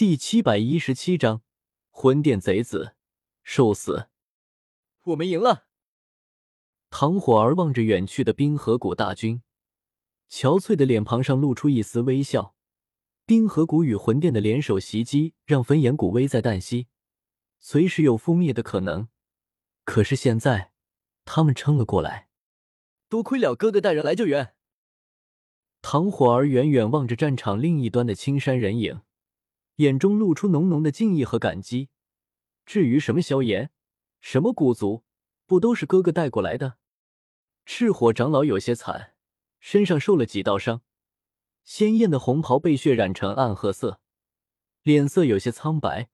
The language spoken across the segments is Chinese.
第七百一十七章魂殿贼子受死。我们赢了。唐火儿望着远去的冰河谷大军，憔悴的脸庞上露出一丝微笑。冰河谷与魂殿的联手袭击，让焚炎谷危在旦夕，随时有覆灭的可能。可是现在，他们撑了过来。多亏了哥哥带人来救援。唐火儿远远望着战场另一端的青山人影。眼中露出浓浓的敬意和感激。至于什么萧炎，什么古族，不都是哥哥带过来的？赤火长老有些惨，身上受了几道伤，鲜艳的红袍被血染成暗褐色，脸色有些苍白，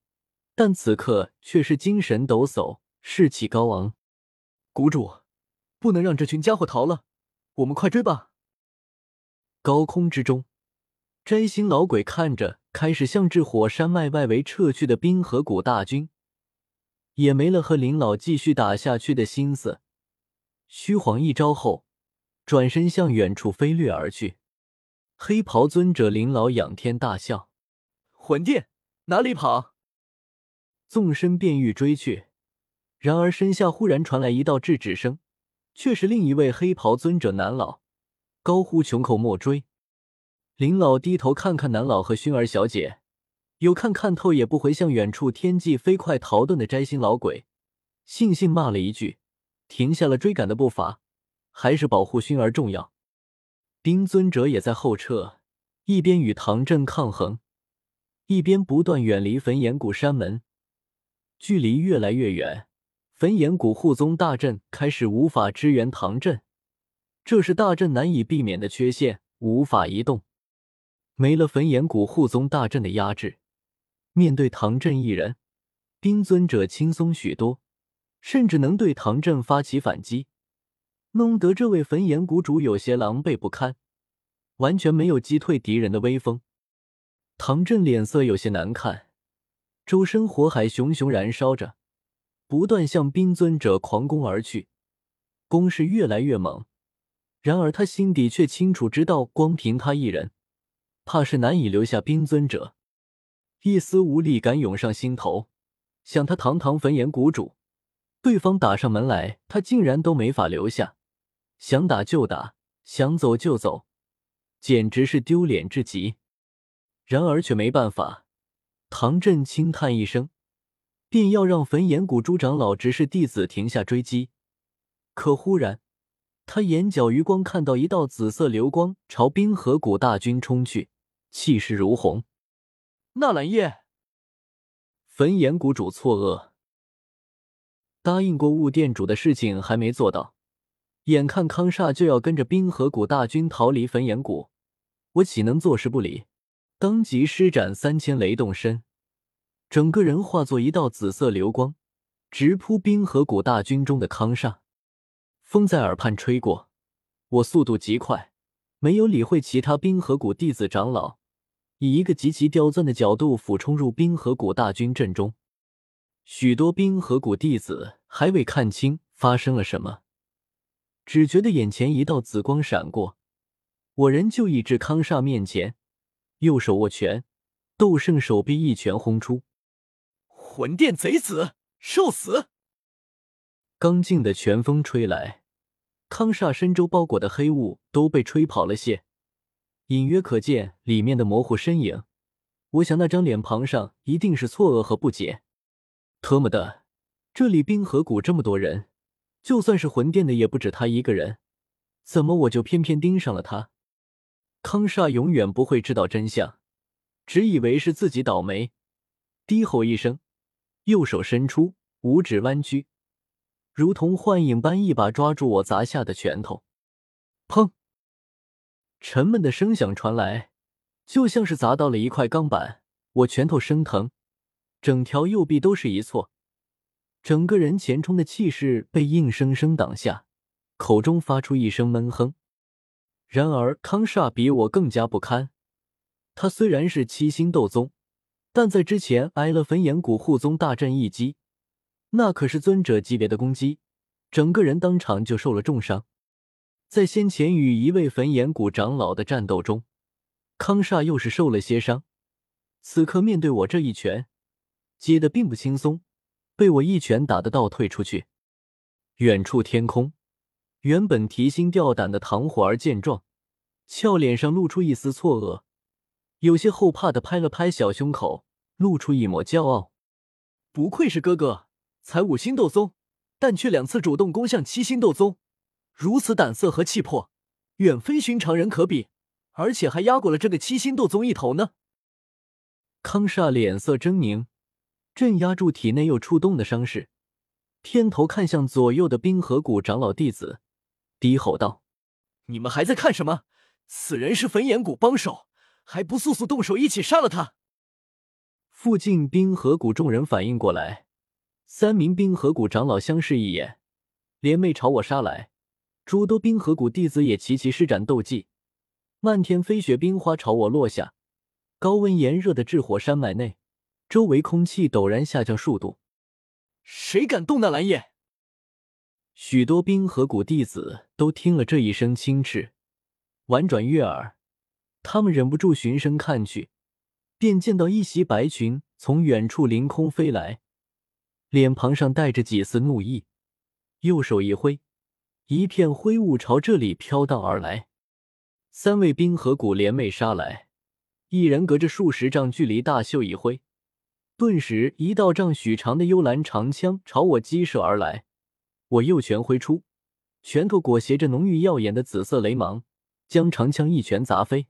但此刻却是精神抖擞，士气高昂。谷主，不能让这群家伙逃了，我们快追吧！高空之中。摘星老鬼看着开始向至火山脉外围撤去的冰河谷大军，也没了和林老继续打下去的心思。虚晃一招后，转身向远处飞掠而去。黑袍尊者林老仰天大笑：“魂殿哪里跑？”纵身便欲追去，然而身下忽然传来一道制止声，却是另一位黑袍尊者南老，高呼：“穷寇莫追！”林老低头看看南老和薰儿小姐，有看看透也不回向远处天际飞快逃遁的摘星老鬼，悻悻骂了一句，停下了追赶的步伐。还是保护薰儿重要。冰尊者也在后撤，一边与唐镇抗衡，一边不断远离焚炎谷山门。距离越来越远，焚炎谷护宗大阵开始无法支援唐镇，这是大阵难以避免的缺陷，无法移动。没了焚炎谷护宗大阵的压制，面对唐镇一人，冰尊者轻松许多，甚至能对唐镇发起反击，弄得这位焚炎谷主有些狼狈不堪，完全没有击退敌人的威风。唐镇脸色有些难看，周身火海熊熊燃烧着，不断向冰尊者狂攻而去，攻势越来越猛。然而他心底却清楚知道，光凭他一人。怕是难以留下冰尊者，一丝无力感涌上心头。想他堂堂焚炎谷主，对方打上门来，他竟然都没法留下。想打就打，想走就走，简直是丢脸至极。然而却没办法。唐振轻叹一声，便要让焚炎谷朱长老执事弟子停下追击。可忽然，他眼角余光看到一道紫色流光朝冰河谷大军冲去。气势如虹，纳兰叶，焚炎谷主错愕，答应过雾店主的事情还没做到，眼看康煞就要跟着冰河谷大军逃离焚炎谷，我岂能坐视不理？当即施展三千雷动身，整个人化作一道紫色流光，直扑冰河谷大军中的康煞。风在耳畔吹过，我速度极快，没有理会其他冰河谷弟子长老。以一个极其刁钻的角度俯冲入冰河谷大军阵中，许多冰河谷弟子还未看清发生了什么，只觉得眼前一道紫光闪过，我人就已至康煞面前，右手握拳，斗圣手臂一拳轰出，魂殿贼子受死！刚劲的拳风吹来，康煞身周包裹的黑雾都被吹跑了些。隐约可见里面的模糊身影，我想那张脸庞上一定是错愕和不解。特么的，这里冰河谷这么多人，就算是魂殿的也不止他一个人，怎么我就偏偏盯上了他？康煞永远不会知道真相，只以为是自己倒霉，低吼一声，右手伸出，五指弯曲，如同幻影般一把抓住我砸下的拳头，砰！沉闷的声响传来，就像是砸到了一块钢板。我拳头生疼，整条右臂都是一挫，整个人前冲的气势被硬生生挡下，口中发出一声闷哼。然而康煞比我更加不堪，他虽然是七星斗宗，但在之前挨了焚炎谷护宗大阵一击，那可是尊者级别的攻击，整个人当场就受了重伤。在先前与一位焚炎谷长老的战斗中，康煞又是受了些伤，此刻面对我这一拳，接的并不轻松，被我一拳打得倒退出去。远处天空，原本提心吊胆的唐火儿见状，俏脸上露出一丝错愕，有些后怕的拍了拍小胸口，露出一抹骄傲。不愧是哥哥，才五星斗宗，但却两次主动攻向七星斗宗，如此胆色和气魄，远非寻常人可比，而且还压过了这个七星斗宗一头呢。康煞脸色狰狞，镇压住体内又触动的伤势，偏头看向左右的冰河谷长老弟子，低吼道：“你们还在看什么？此人是焚炎谷帮手，还不速速动手，一起杀了他！”附近冰河谷众人反应过来，三名冰河谷长老相视一眼，联袂朝我杀来。诸多冰河谷弟子也齐齐施展斗技，漫天飞雪冰花朝我落下。高温炎热的炽火山脉内，周围空气陡然下降数度。谁敢动那蓝叶？许多冰河谷弟子都听了这一声轻斥，婉转悦耳，他们忍不住循声看去。便见到一袭白裙从远处凌空飞来，脸庞上带着几丝怒意，右手一挥，一片灰雾朝这里飘荡而来。三位冰河谷联袂杀来，一人隔着数十丈距离大袖一挥，顿时一道丈许长的幽蓝长枪朝我击射而来。我右拳挥出，拳头裹挟着浓郁耀眼的紫色雷芒，将长枪一拳砸飞。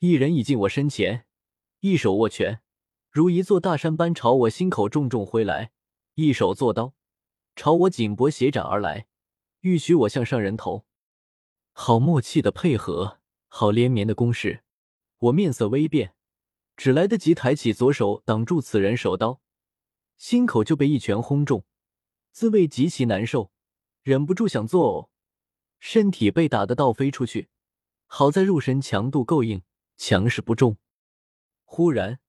一人已近我身前。一手握拳，如一座大山般朝我心口重重挥来；一手作刀，朝我颈脖斜斩而来，欲许我向上人头。好默契的配合，好连绵的攻势。我面色微变，只来得及抬起左手挡住此人手刀，心口就被一拳轰中，滋味极其难受，忍不住想作呕，身体被打得倒飞出去。好在肉身强度够硬，强势不重。忽然，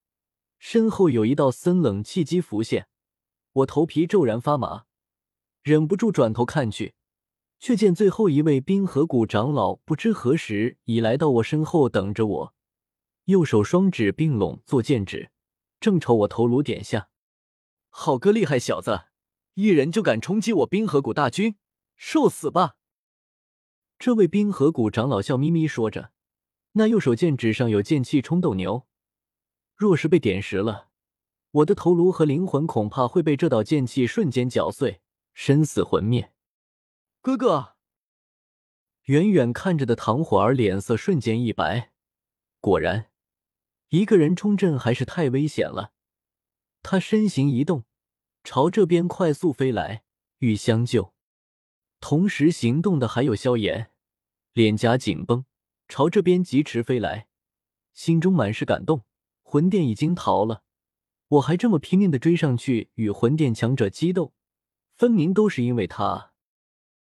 身后有一道森冷气机浮现，我头皮骤然发麻，忍不住转头看去，却见最后一位冰河谷长老不知何时已来到我身后等着我，右手双指并拢做剑指，正朝我头颅点下。好个厉害小子，一人就敢冲击我冰河谷大军，受死吧！这位冰河谷长老笑眯眯说着，那右手剑指上有剑气冲斗牛。若是被点实了，我的头颅和灵魂恐怕会被这道剑气瞬间搅碎，身死魂灭。哥哥，远远看着的唐火儿脸色瞬间一白。果然，一个人冲阵还是太危险了。他身形一动，朝这边快速飞来，欲相救。同时行动的还有萧炎，脸颊紧绷，朝这边疾驰飞来，心中满是感动。魂殿已经逃了，我还这么拼命的追上去与魂殿强者激斗，分明都是因为他。